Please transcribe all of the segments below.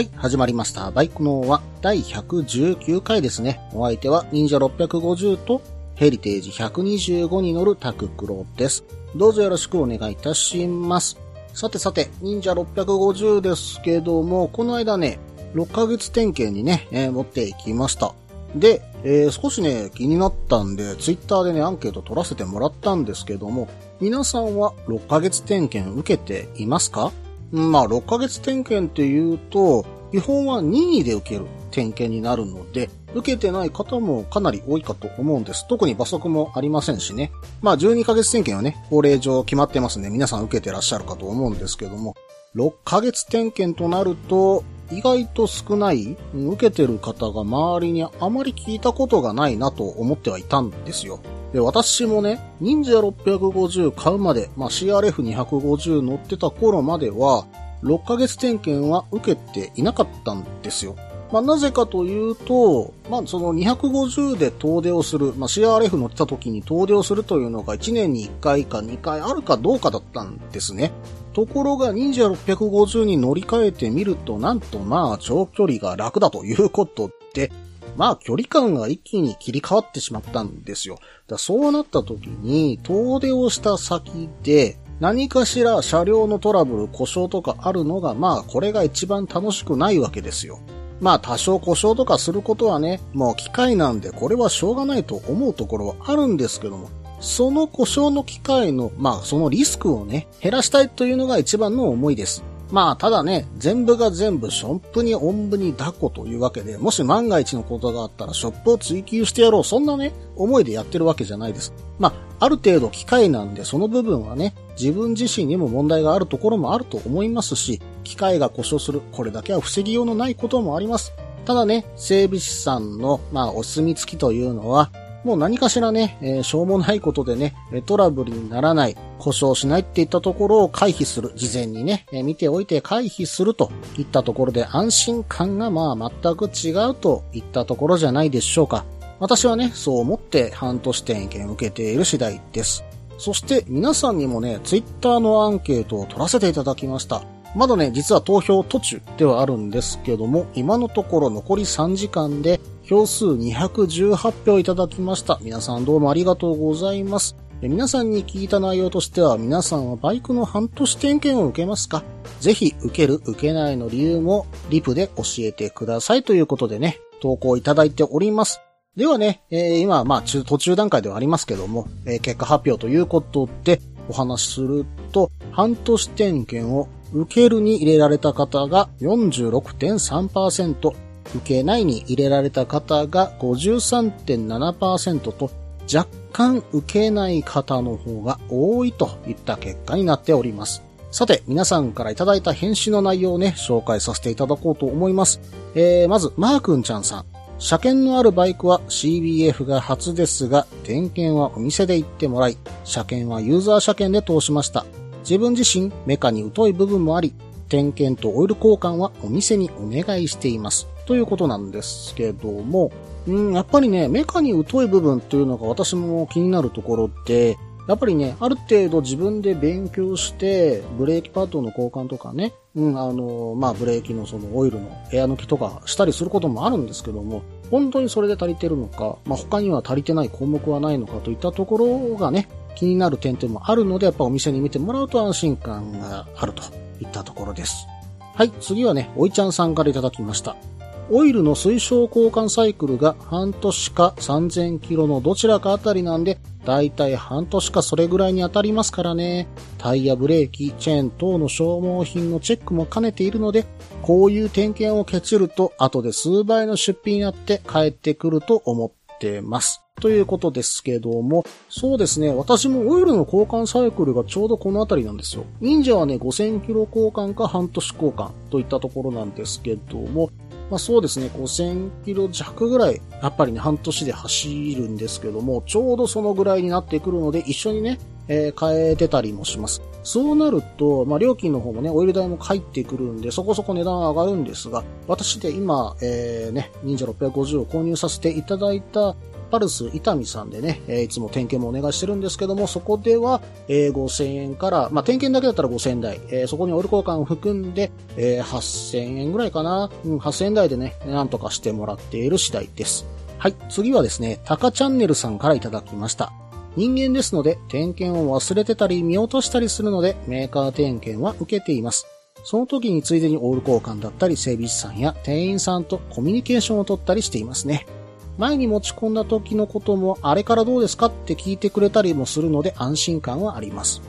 はい、始まりました。バイクノーは第119回ですね。お相手は忍者650とヘリテージ125に乗るタククロです。どうぞよろしくお願いいたします。さてさて、忍者650ですけども、この間ね、6ヶ月点検にね、えー持っていきました。で、えー少しね、気になったんで、ツイッターでね、アンケート取らせてもらったんですけども、皆さんは6ヶ月点検受けていますか？まあ、6ヶ月点検って言うと、基本は任意で受ける点検になるので、受けてない方もかなり多いかと思うんです。特に罰則もありませんしね。まあ、12ヶ月点検はね、法令上決まってますね。皆さん受けてらっしゃるかと思うんですけども、6ヶ月点検となると、意外と少ない、受けてる方が周りにあまり聞いたことがないなと思ってはいたんですよ。で、私もね、忍者650買うまで、まあ、CRF250 乗ってた頃までは、6ヶ月点検は受けていなかったんですよ。まあ、なぜかというと、まあ、その250で遠出をする、まあ、CRF 乗ってた時に遠出をするというのが1年に1回か2回あるかどうかだったんですね。ところが、忍者650に乗り換えてみると、なんとまあ、長距離が楽だということで、まあ、距離感が一気に切り替わってしまったんですよ。だそうなった時に、遠出をした先で、何かしら車両のトラブル、故障とかあるのが、まあ、これが一番楽しくないわけですよ。まあ、多少故障とかすることはね、もう機械なんで、これはしょうがないと思うところはあるんですけども、その故障の機械の、まあ、そのリスクをね、減らしたいというのが一番の思いです。まあ、ただね、全部が全部ショップにおんぶに抱っこというわけで、もし万が一のことがあったらショップを追求してやろう、そんなね、思いでやってるわけじゃないです。まあ、ある程度機械なんで、その部分はね、自分自身にも問題があるところもあると思いますし、機械が故障する、これだけは防ぎようのないこともあります。ただね、整備士さんの、まあ、お墨付きというのは、もう何かしらね、えーしょうもないことでね、トラブルにならない、故障しないっていったところを回避する、事前にね、えー見ておいて回避するといったところで安心感がまあ全く違うといったところじゃないでしょうか。私はね、そう思って半年点検を受けている次第です。そして皆さんにもね、ツイッターのアンケートを取らせていただきました。まだね、実は投票途中ではあるんですけども、今のところ残り3時間で票数218票いただきました。皆さんどうもありがとうございます。皆さんに聞いた内容としては、皆さんはバイクの半年点検を受けますか？ぜひ、受ける、受けないの理由も、リプで教えてくださいということでね、投稿いただいております。ではね、えー今、まあ、途中段階ではありますけども、えー結果発表ということで、お話しすると、半年点検を受けるに入れられた方が46.3%、受けないに入れられた方が53.7%と、若干受けない方の方が多いといった結果になっております。さて、皆さんからいただいた返信の内容をね、紹介させていただこうと思います。えー、まず、マーくんちゃんさん。車検のあるバイクは CBF が初ですが、点検はお店で行ってもらい、車検はユーザー車検で通しました。自分自身、メカに疎い部分もあり、点検とオイル交換はお店にお願いしています。ということなんですけども、うん、やっぱりね、メカに疎い部分っていうのが私も気になるところで、やっぱりね、ある程度自分で勉強して、ブレーキパッドの交換とかね、うん、あの、まあ、ブレーキのそのオイルのエア抜きとかしたりすることもあるんですけども、本当にそれで足りてるのか、まあ、他には足りてない項目はないのかといったところがね、気になる点々もあるので、やっぱお店に見てもらうと安心感があるといったところです。はい、次はね、おいちゃんさんからいただきました。オイルの推奨交換サイクルが半年か3000キロのどちらかあたりなんで、だいたい半年かそれぐらいに当たりますからね。タイヤ、ブレーキ、チェーン等の消耗品のチェックも兼ねているので、こういう点検をケチると後で数倍の出費になって帰ってくると思っってます。ということですけども、そうですね、私もオイルの交換サイクルがちょうどこの辺りなんですよ。忍者はね、5000キロ交換か半年交換といったところなんですけども、まあそうですね、5000キロ弱ぐらい、やっぱりね、半年で走るんですけども、ちょうどそのぐらいになってくるので、一緒にね、えー、変えてたりもします。そうなると、まあ、料金の方もね、オイル代も入ってくるんで、そこそこ値段は上がるんですが、私で今、えー、ね、忍者650を購入させていただいたパルス伊丹さんでね、えー、いつも点検もお願いしてるんですけども、そこでは、えー、5000円から、まあ、点検だけだったら5000円台、えー、そこにオイル交換を含んで、えー、8000円ぐらいかな、うん、8000円台でね、なんとかしてもらっている次第です。はい、次はですね、タカチャンネルさんからいただきました。人間ですので、点検を忘れてたり見落としたりするので、メーカー点検は受けています。その時についでにオール交換だったり、整備士さんや店員さんとコミュニケーションを取ったりしていますね。前に持ち込んだ時のことも、あれからどうですかって聞いてくれたりもするので安心感はあります。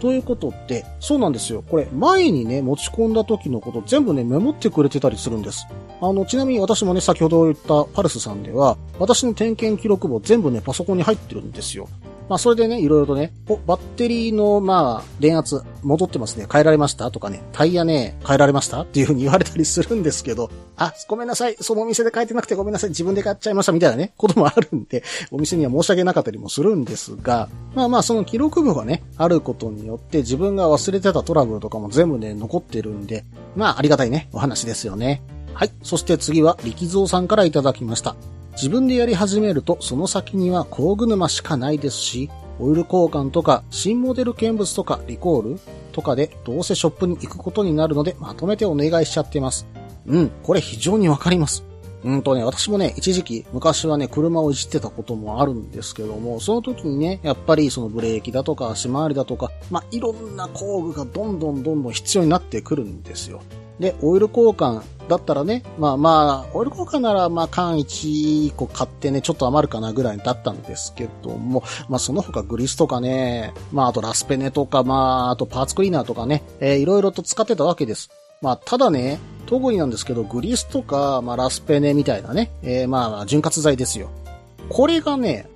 ということで、そうなんですよ。これ、前にね、持ち込んだ時のこと全部ね、メモってくれてたりするんです。あの、ちなみに私もね、先ほど言ったパルスさんでは、私の点検記録簿全部ね、パソコンに入ってるんですよ。まあ、それでね、いろいろとね、お、バッテリーの、まあ、電圧、戻ってますね。変えられました？とかね、タイヤね、変えられました？っていう風に言われたりするんですけど、あ、ごめんなさい。そのお店で変えてなくてごめんなさい。自分で買っちゃいましたみたいなね、こともあるんで、お店には申し訳なかったりもするんですが、まあまあ、その記録簿がね、あることによって自分が忘れてたトラブルとかも全部ね、残ってるんで、まあ、ありがたいね、お話ですよね。はい。そして次は、力蔵さんからいただきました。自分でやり始めると、その先には工具沼しかないですし、オイル交換とか、新モデル見物とか、リコールとかで、どうせショップに行くことになるので、まとめてお願いしちゃってます。うん、これ非常にわかります。うんとね、私もね、一時期、昔はね、車をいじってたこともあるんですけども、その時にね、やっぱりそのブレーキだとか、足回りだとか、まあ、いろんな工具がどんどんどんどん必要になってくるんですよ。で、オイル交換だったらね、まあまあ、オイル交換ならまあ缶1個買ってね、ちょっと余るかなぐらいだったんですけども、まあその他グリスとかね、まああとラスペネとか、まああとパーツクリーナーとかね、えー、いろいろと使ってたわけです。まあただね、特になんですけど、グリスとか、まあラスペネみたいなね、えー、まあ潤滑剤ですよ。これがね、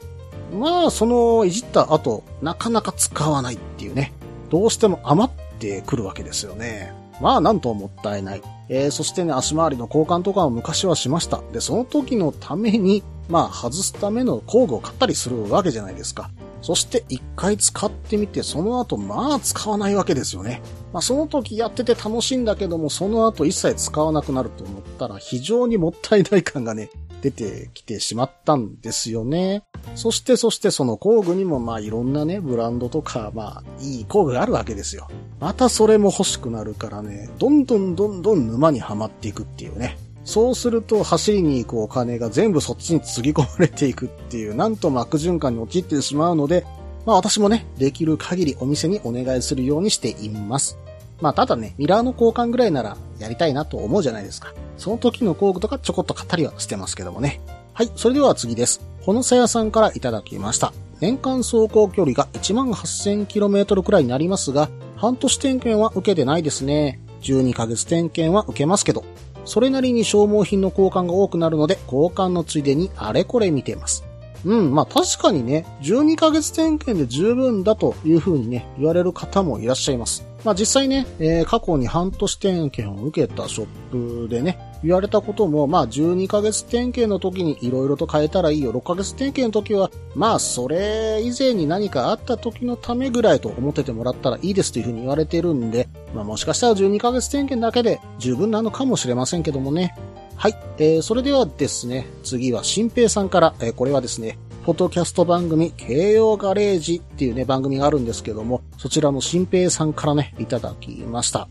まあそのいじった後、なかなか使わないっていうね、どうしても余ってくるわけですよね。まあなんともったいない。えー、そしてね、足回りの交換とかを昔はしました。で、その時のために、まあ外すための工具を買ったりするわけじゃないですか。そして一回使ってみて、その後まあ使わないわけですよね。まあその時やってて楽しいんだけども、その後一切使わなくなると思ったら非常にもったいない感がね、出てきてしまったんですよね。そしてそしてその工具にもまあいろんなね、ブランドとかまあいい工具があるわけですよ。またそれも欲しくなるからね、どんどんどんどん沼にはまっていくっていうね。そうすると走りに行くお金が全部そっちにつぎ込まれていくっていう、なんと悪循環に陥ってしまうので、まあ私もね、できる限りお店にお願いするようにしています。まあただね、ミラーの交換ぐらいならやりたいなと思うじゃないですか。その時の工具とかちょこっと買ったりはしてますけどもね。はい、それでは次です。ほのさやさんからいただきました。年間走行距離が 18,000km くらいになりますが、半年点検は受けてないですね。12ヶ月点検は受けますけど、それなりに消耗品の交換が多くなるので、交換のついでにあれこれ見てます。うん、まあ確かにね、12ヶ月点検で十分だという風にね、言われる方もいらっしゃいます。まあ実際ね、えー、過去に半年点検を受けたショップでね、言われたことも、まあ12ヶ月点検の時に色々と変えたらいいよ。6ヶ月点検の時は、まあそれ以前に何かあった時のためぐらいと思っててもらったらいいですというふうに言われてるんで、まあもしかしたら12ヶ月点検だけで十分なのかもしれませんけどもね。はい。えー、それではですね、次は新平さんから、えー、これはですね、ポッドキャスト番組、慶応ガレージっていうね、番組があるんですけども、そちらの新平さんからね、いただきました。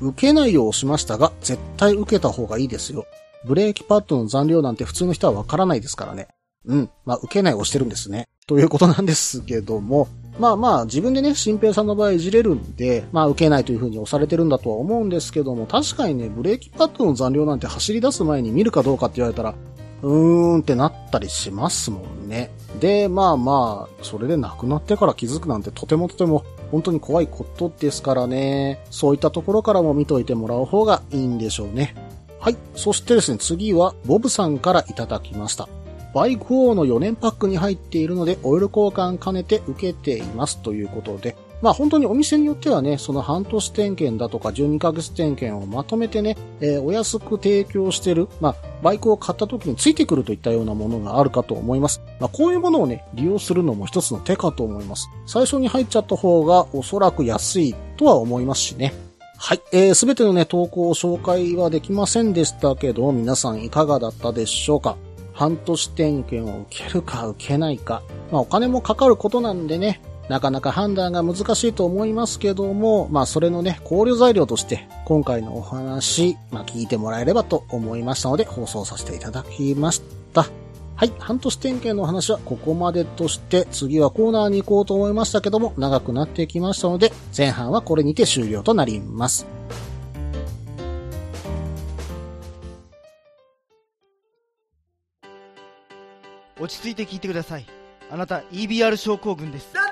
受けないようしましたが、絶対受けた方がいいですよ。ブレーキパッドの残量なんて普通の人はわからないですからね。うん。まあ、受けないをしてるんですね。ということなんですけども、まあまあ、自分でね、新平さんの場合いじれるんで、まあ、受けないというふうに押されてるんだとは思うんですけども、確かにね、ブレーキパッドの残量なんて走り出す前に見るかどうかって言われたら、うーんってなったりしますもんね。で、まあまあ、それで亡くなってから気づくなんてとてもとても本当に怖いことですからね。そういったところからも見といてもらう方がいいんでしょうね。はい。そしてですね、次は、ボブさんからいただきました。バイク王の4年パックに入っているので、オイル交換兼ねて受けていますということで、まあ本当にお店によってはね、その半年点検だとか12ヶ月点検をまとめてね、えー、お安く提供してる、まあバイクを買った時についてくるといったようなものがあるかと思います。まあこういうものをね、利用するのも一つの手かと思います。最初に入っちゃった方がおそらく安いとは思いますしね。はい。えー、すべてのね、投稿を紹介はできませんでしたけど、皆さんいかがだったでしょうか？半年点検を受けるか受けないか。まあお金もかかることなんでね、なかなか判断が難しいと思いますけども、まあそれのね、考慮材料として今回のお話、まあ聞いてもらえればと思いましたので放送させていただきました。はい、半年点検の話はここまでとして、次はコーナーに行こうと思いましたけども、長くなってきましたので、前半はこれにて終了となります。落ち着いて聞いてください。あなた EBR 症候群です。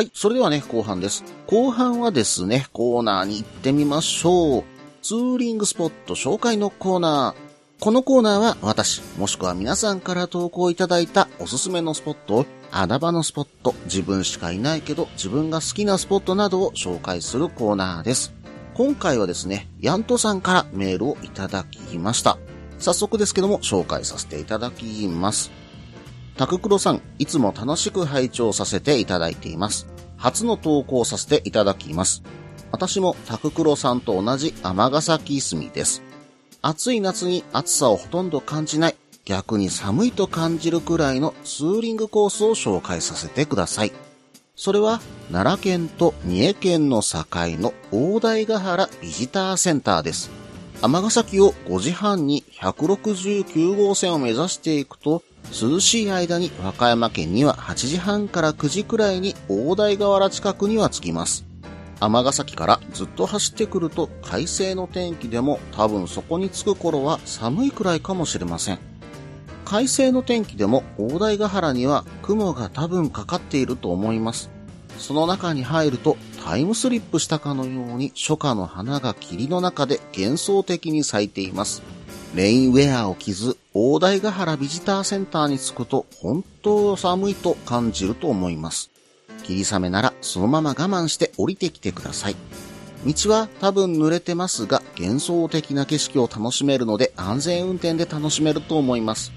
はい、それではね、後半です。後半はですね、コーナーに行ってみましょう。ツーリングスポット紹介のコーナー。このコーナーは私、もしくは皆さんから投稿いただいたおすすめのスポットを、穴場のスポット、自分しかいないけど自分が好きなスポットなどを紹介するコーナーです。今回はですね、ヤントさんからメールをいただきました。早速ですけども紹介させていただきます。タククロさん、いつも楽しく拝聴させていただいています。初の投稿させていただきます。私もタククロさんと同じ尼崎住です。暑い夏に暑さをほとんど感じない、逆に寒いと感じるくらいのツーリングコースを紹介させてください。それは奈良県と三重県の境の大台ヶ原ビジターセンターです。尼崎を5時半に169号線を目指していくと、涼しい間に和歌山県には8時半から9時くらいに大台河原近くには着きます。尼崎からずっと走ってくると快晴の天気でも多分そこに着く頃は寒いくらいかもしれません。快晴の天気でも大台ヶ原には雲が多分かかっていると思います。その中に入るとタイムスリップしたかのように初夏の花が霧の中で幻想的に咲いています。レインウェアを着ず、大台ヶ原ビジターセンターに着くと本当寒いと感じると思います。霧雨ならそのまま我慢して降りてきてください。道は多分濡れてますが幻想的な景色を楽しめるので安全運転で楽しめると思います。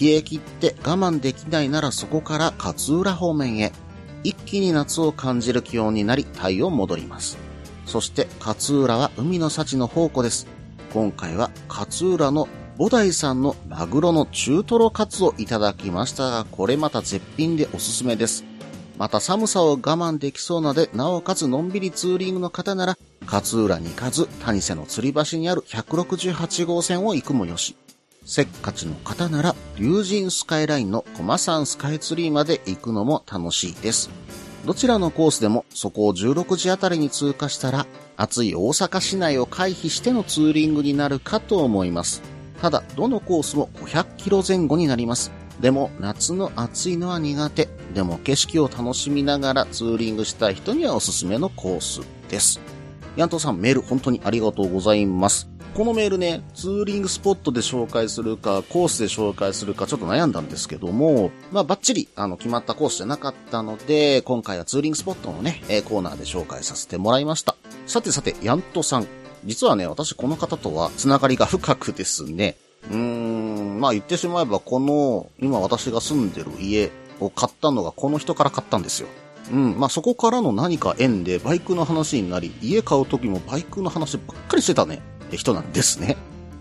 冷え切って我慢できないならそこから勝浦方面へ。一気に夏を感じる気温になり体温戻ります。そして勝浦は海の幸の宝庫です。今回は勝浦の菩提さんのマグロの中トロカツをいただきましたが、これまた絶品でおすすめです。また寒さを我慢できそうなので、なおかつのんびりツーリングの方なら、勝浦に行かず、谷瀬の吊り橋にある168号線を行くもよし。せっかちの方なら、竜神スカイラインの駒山スカイツリーまで行くのも楽しいです。どちらのコースでもそこを16時あたりに通過したら、暑い大阪市内を回避してのツーリングになるかと思います。ただ、どのコースも500キロ前後になります。でも、夏の暑いのは苦手。でも、景色を楽しみながらツーリングしたい人にはおすすめのコースです。ヤントさん、メール本当にありがとうございます。このメールね、ツーリングスポットで紹介するか、コースで紹介するか、ちょっと悩んだんですけども、まあ、バッチリ、あの、決まったコースじゃなかったので、今回はツーリングスポットのね、えコーナーで紹介させてもらいました。さてさて、ヤントさん。実はね、私この方とはつながりが深くですね。うーん、まあ言ってしまえば、この、今私が住んでる家を買ったのがこの人から買ったんですよ。うん、まあそこからの何か縁でバイクの話になり、家買う時もバイクの話ばっかりしてたね。人なんですね。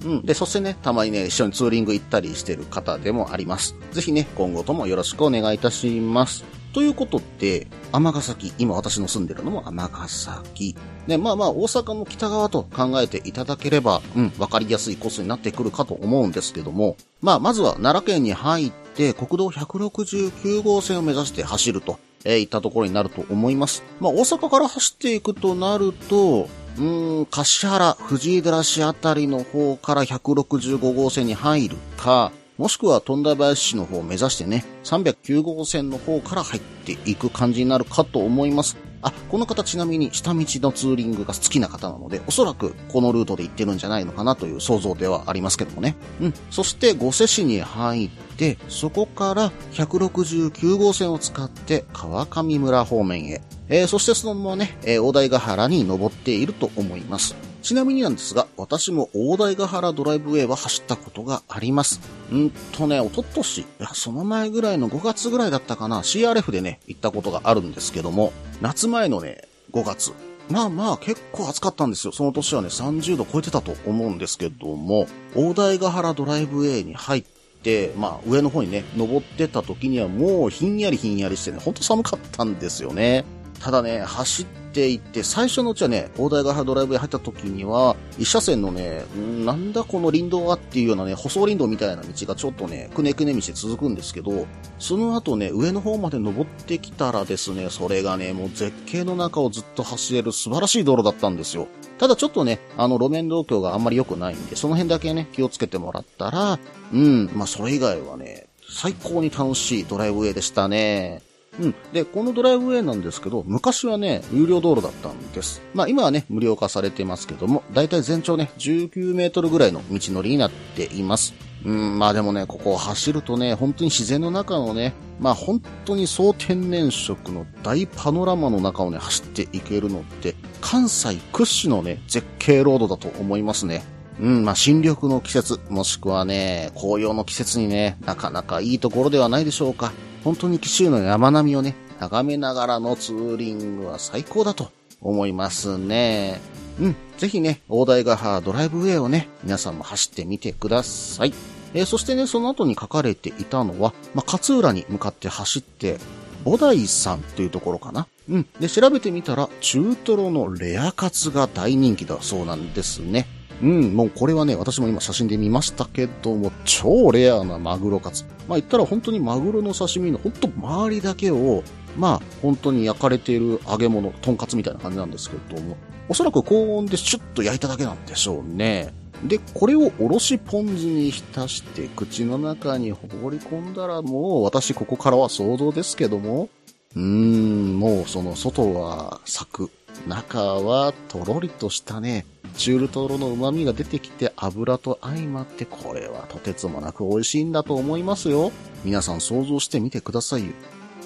うん。で、そしてね、たまにね、一緒にツーリング行ったりしてる方でもあります。ぜひね、今後ともよろしくお願いいたします。ということって、尼崎、今私の住んでるのも尼崎。ね、まあまあ、大阪の北側と考えていただければ、うん、わかりやすいコースになってくるかと思うんですけども、まあ、まずは奈良県に入って、国道169号線を目指して走ると、えーいったところになると思います。まあ、大阪から走っていくとなると、うーん、柏原、藤井寺市あたりの方から165号線に入るか、もしくは富田林市の方を目指してね、309号線の方から入っていく感じになるかと思います。あ、この方ちなみに下道のツーリングが好きな方なので、おそらくこのルートで行ってるんじゃないのかなという想像ではありますけどもね。うん。そして、五瀬市に入って、そこから169号線を使って川上村方面へ。えーそしてそのままね、えー大台ヶ原に登っていると思います。ちなみになんですが、私も大台ヶ原ドライブウェイは走ったことがあります。うんとね、一昨年いや、その前ぐらいの5月ぐらいだったかな、CRF でね、行ったことがあるんですけども、夏前のね、5月。まあまあ結構暑かったんですよ。その年はね、30度超えてたと思うんですけども、大台ヶ原ドライブウェイに入って、まあ上の方にね、登ってた時にはもうひんやりひんやりしてね、ほんと寒かったんですよね。ただね、走っていって、最初のうちはね、大台ヶ原ドライブへ入った時には、一車線のね、なんだこの林道はっていうようなね、舗装林道みたいな道がちょっとね、くねくね道で続くんですけど、その後ね、上の方まで登ってきたらですね、それがね、もう絶景の中をずっと走れる素晴らしい道路だったんですよ。ただちょっとね、あの路面動況があんまり良くないんで、その辺だけね、気をつけてもらったら、うん、まあそれ以外はね、最高に楽しいドライブウェイでしたね。うん。で、このドライブウェイなんですけど、昔はね、有料道路だったんです。まあ今はね、無料化されてますけども、だいたい全長ね、19メートルぐらいの道のりになっています。うん、まあでもね、ここを走るとね、本当に自然の中のね、まあ本当に総天然色の大パノラマの中をね、走っていけるのって、関西屈指のね、絶景ロードだと思いますね。うん、まあ、新緑の季節、もしくはね、紅葉の季節にね、なかなかいいところではないでしょうか。本当に紀州の山並みをね、眺めながらのツーリングは最高だと思いますね。うん、ぜひね、大台ヶ原ドライブウェイをね、皆さんも走ってみてください。えーそしてね、その後に書かれていたのは、まあ、勝浦に向かって走って、菩提さんっていうところかな。うん。で、調べてみたら、中トロのレアカツが大人気だそうなんですね。うん、もうこれはね、私も今写真で見ましたけども、超レアなマグロカツ。まあ言ったら本当にマグロの刺身の本当周りだけを、まあ本当に焼かれている揚げ物、トンカツみたいな感じなんですけども、おそらく高温でシュッと焼いただけなんでしょうね。で、これをおろしポン酢に浸して口の中に放り込んだらもう私ここからは想像ですけども、うーん、もうその外はサク、中はとろりとしたね、中トロの旨味が出てきて油と相まってこれはとてつもなく美味しいんだと思いますよ。皆さん想像してみてくださいよ。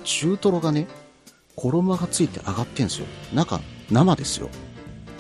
中トロがね、衣がついて上がってんすよ。中、生ですよ。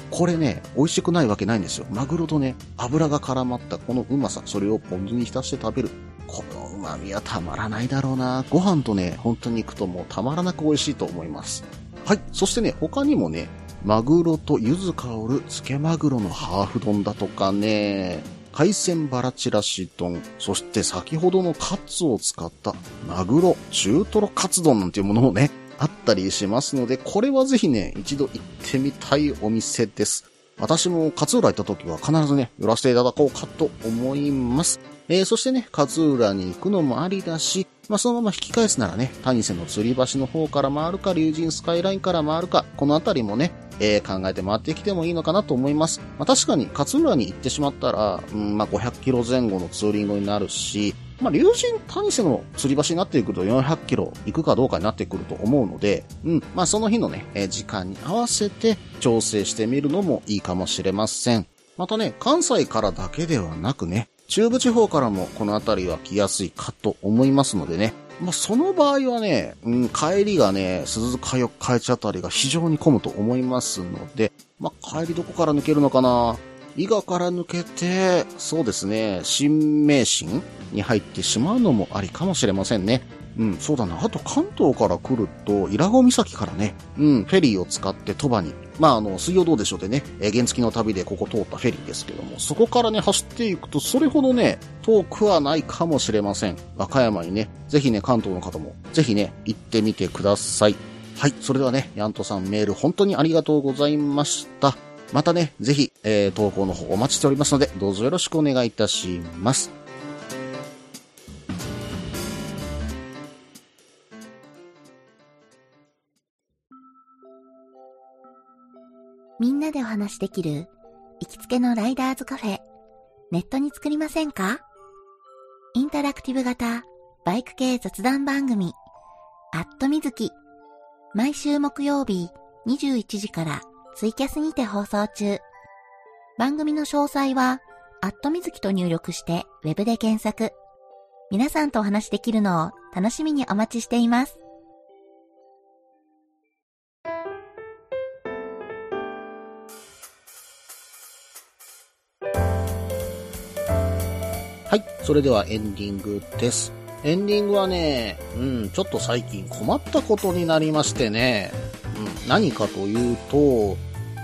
これね、美味しくないわけないんですよ。マグロとね、油が絡まったこのうまさ、それをポン酢に浸して食べる。この旨味はたまらないだろうな。ご飯とね、本当に行くともうたまらなく美味しいと思います。はい。そしてね、他にもね、マグロと柚子香る漬けマグロのハーフ丼だとかね、海鮮バラチラシ丼、そして先ほどのカツを使ったマグロ中トロカツ丼なんていうものもね、あったりしますので、これはぜひね、一度行ってみたいお店です。私も勝浦行った時は必ずね、寄らせていただこうかと思います。えー、そしてね、勝浦に行くのもありだし、まあ、そのまま引き返すならね、谷瀬の吊り橋の方から回るか、竜神スカイラインから回るか、このあたりもね、えー考えて回ってきてもいいのかなと思います。まあ、確かに勝浦に行ってしまったら、うん、まあ、500キロ前後のツーリングになるし、まあ、竜神谷瀬の吊り橋になってくると400キロ行くかどうかになってくると思うので、うん、まあ、その日のね、えー時間に合わせて調整してみるのもいいかもしれません。またね、関西からだけではなくね、中部地方からもこの辺りは来やすいかと思いますのでね、まあ、その場合はね、うん、帰りがね、鈴鹿四日市あたりが非常に混むと思いますので、まあ、帰りどこから抜けるのかな？伊賀から抜けて、そうですね、新名神に入ってしまうのもありかもしれませんね。うん、そうだな。あと関東から来ると、伊良湖岬からね、うん、フェリーを使って鳥羽に、まあ、あの、水曜どうでしょうでね、えー原付の旅でここ通ったフェリーですけども、そこからね、走っていくと、それほどね、遠くはないかもしれません。和歌山にね、ぜひね、関東の方も、ぜひね、行ってみてください。はい。それではね、ヤントさんメール本当にありがとうございました。またね、ぜひ、えー、投稿の方お待ちしておりますので、どうぞよろしくお願いいたします。みんなでお話しできる行きつけのライダーズカフェ、ネットに作りませんか？インタラクティブ型バイク系雑談番組、アットみずき。毎週木曜日21時からツイキャスにて放送中。番組の詳細は、アットみずきと入力してウェブで検索。皆さんとお話しできるのを楽しみにお待ちしています。それではエンディングです。エンディングはね、うん、ちょっと最近困ったことになりましてね、うん、何かというと、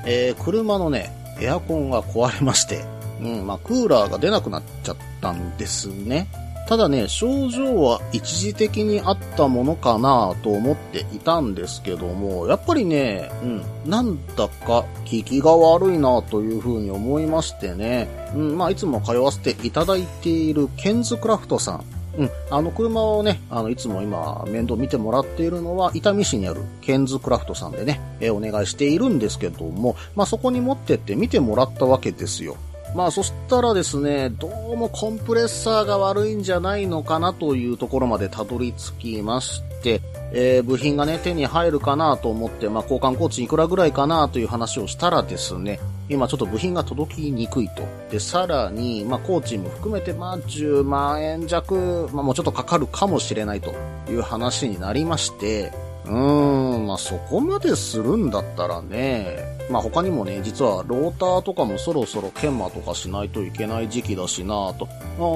えー、車のね、エアコンが壊れまして、うん、まあ、クーラーが出なくなっちゃったんですね。ただね、症状は一時的にあったものかなと思っていたんですけども、やっぱりね、うん、なんだか効きが悪いなというふうに思いましてね、うん、まあいつも通わせていただいているケンズクラフトさん、うん、あの車をね、あの、いつも今面倒見てもらっているのは、伊丹市にあるケンズクラフトさんでね、えーお願いしているんですけども、まあそこに持ってって見てもらったわけですよ。まあそしたらですね、どうもコンプレッサーが悪いんじゃないのかなというところまでたどり着きまして、えー部品がね、手に入るかなと思って、まあ交換工賃いくらぐらいかなという話をしたらですね、今ちょっと部品が届きにくいと。で、さらに、まあ工賃も含めて、まあ10万円弱、まあもうちょっとかかるかもしれないという話になりまして、うーん、まあそこまでするんだったらね、まあ他にもね、実はローターとかもそろそろ研磨とかしないといけない時期だしなぁと。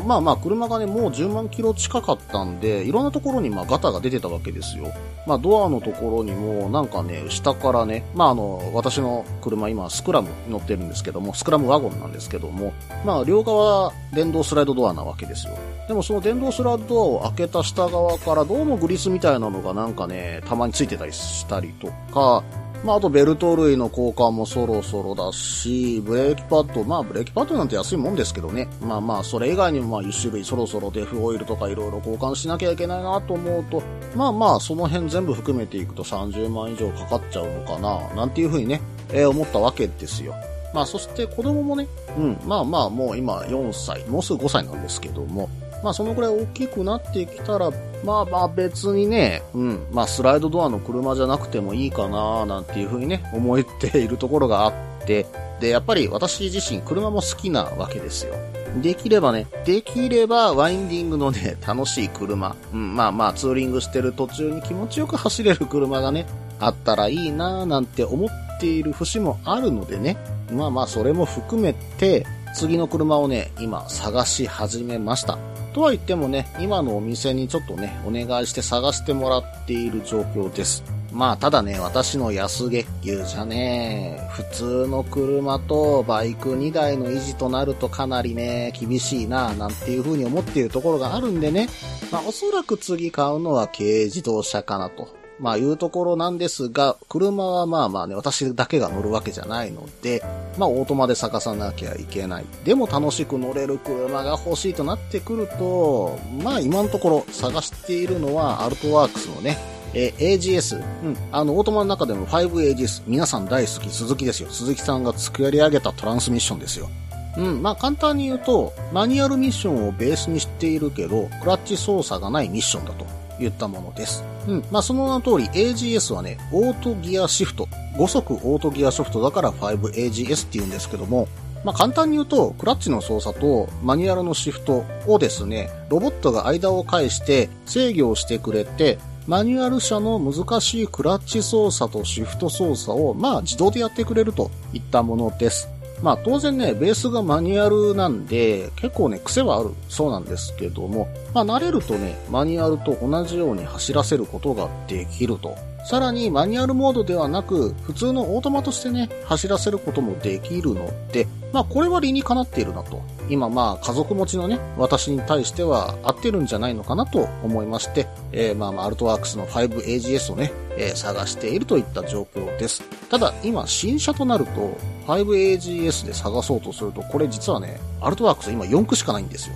まあまあ車がね、もう10万キロ近かったんで、いろんなところにまあガタが出てたわけですよ。まあドアのところにもなんかね、下からね、まああの、私の車今スクラム乗ってるんですけども、スクラムワゴンなんですけども、まあ両側電動スライドドアなわけですよ。でもその電動スライドドアを開けた下側からどうもグリスみたいなのがなんかね、たまについてたりしたりとか、まあ、あとベルト類の交換もそろそろだし、ブレーキパッド、まあブレーキパッドなんて安いもんですけどね。まあまあ、それ以外にもまあ一種類そろそろデフオイルとかいろいろ交換しなきゃいけないなと思うと、まあまあ、その辺全部含めていくと30万以上かかっちゃうのかな、なんていうふうにね、えー思ったわけですよ。まあそして子供もね、うん、まあまあもう今4歳、もうすぐ5歳なんですけども、まあそのぐらい大きくなってきたら、まあまあ別にね、うん、まあスライドドアの車じゃなくてもいいかななんていうふうにね、思っているところがあって、で、やっぱり私自身車も好きなわけですよ。できればね、できればワインディングのね、楽しい車、うん、まあまあツーリングしてる途中に気持ちよく走れる車がね、あったらいいなぁなんて思っている節もあるのでね、まあまあそれも含めて、次の車をね、今探し始めました。とは言ってもね、今のお店にちょっとね、お願いして探してもらっている状況です。まあ、ただね、私の安月給じゃね、普通の車とバイク2台の維持となるとかなりね、厳しいな、なんていう風に思っているところがあるんでね、まあ、おそらく次買うのは軽自動車かなと。まあいうところなんですが、車はまあまあね、私だけが乗るわけじゃないので、まあオートマで探さなきゃいけない。でも楽しく乗れる車が欲しいとなってくると、まあ今のところ探しているのはアルトワークスのね、えー AGS。うん。あの、オートマの中でも 5AGS。皆さん大好き、鈴木ですよ。鈴木さんが作り上げたトランスミッションですよ。うん。まあ簡単に言うと、マニュアルミッションをベースにしているけど、クラッチ操作がないミッションだと。言ったものです。うん。まあ、その名の通り AGS はね、オートギアシフト。5速オートギアシフトだから 5AGS って言うんですけども、まあ、簡単に言うと、クラッチの操作とマニュアルのシフトをですね、ロボットが間を介して制御をしてくれて、マニュアル車の難しいクラッチ操作とシフト操作を、まあ、自動でやってくれるといったものです。まあ当然ね、ベースがマニュアルなんで、結構ね、癖はあるそうなんですけども、まあ慣れるとね、マニュアルと同じように走らせることができると。さらにマニュアルモードではなく、普通のオートマとしてね、走らせることもできるので、まあこれは理にかなっているなと。今まあ家族持ちのね、私に対しては合ってるんじゃないのかなと思いまして、えー、まあアルトワークスの 5AGS をね、えー探しているといった状況です。ただ今新車となると 5AGS で探そうとするとこれ実はね、アルトワークス今4区しかないんですよ。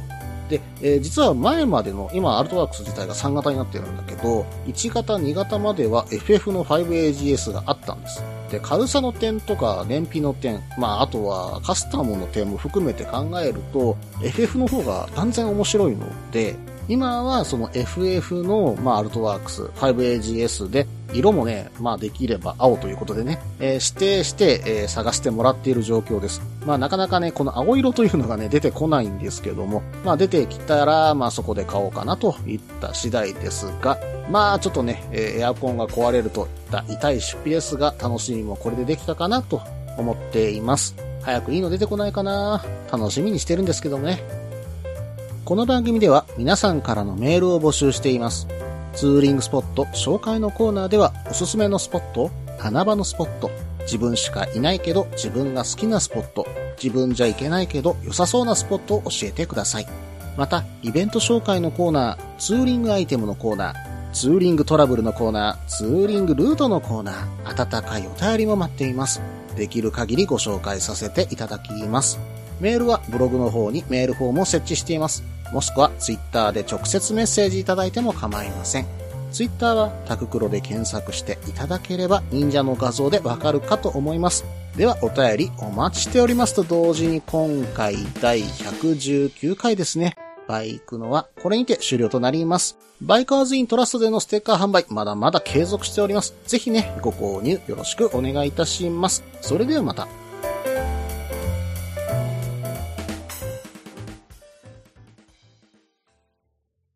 で、えー実は前までの、今、アルトワークス自体が3型になってるんだけど、1型、2型までは FF の 5AGS があったんです。で、軽さの点とか燃費の点、まあ、あとはカスタムの点も含めて考えると、FF の方が断然面白いので、今はその FF の、まあ、アルトワークス 5AGS で、色もね、まあできれば青ということでね、えー指定して、えー探してもらっている状況です。まあなかなかね、この青色というのがね、出てこないんですけども、まあ出てきたら、まあそこで買おうかなといった次第ですが、まあちょっとね、えエアコンが壊れるといった痛い出費ですが、楽しみもこれでできたかなと思っています。早くいいの出てこないかな楽しみにしてるんですけどもね。この番組では皆さんからのメールを募集しています。ツーリングスポット紹介のコーナーではおすすめのスポット、穴場のスポット、自分しかいないけど自分が好きなスポット、自分じゃいけないけど良さそうなスポットを教えてください。また、イベント紹介のコーナー、ツーリングアイテムのコーナー、ツーリングトラブルのコーナー、ツーリングルートのコーナー、温かいお便りも待っています。できる限りご紹介させていただきます。メールはブログの方にメールフォームを設置しています。もしくはツイッターで直接メッセージいただいても構いません。ツイッターはタククロで検索していただければ忍者の画像でわかるかと思います。ではお便りお待ちしておりますと同時に今回第119回ですね。バイクのはこれにて終了となります。バイカーズイントラストでのステッカー販売まだまだ継続しております。ぜひね、ご購入よろしくお願いいたします。それではまた。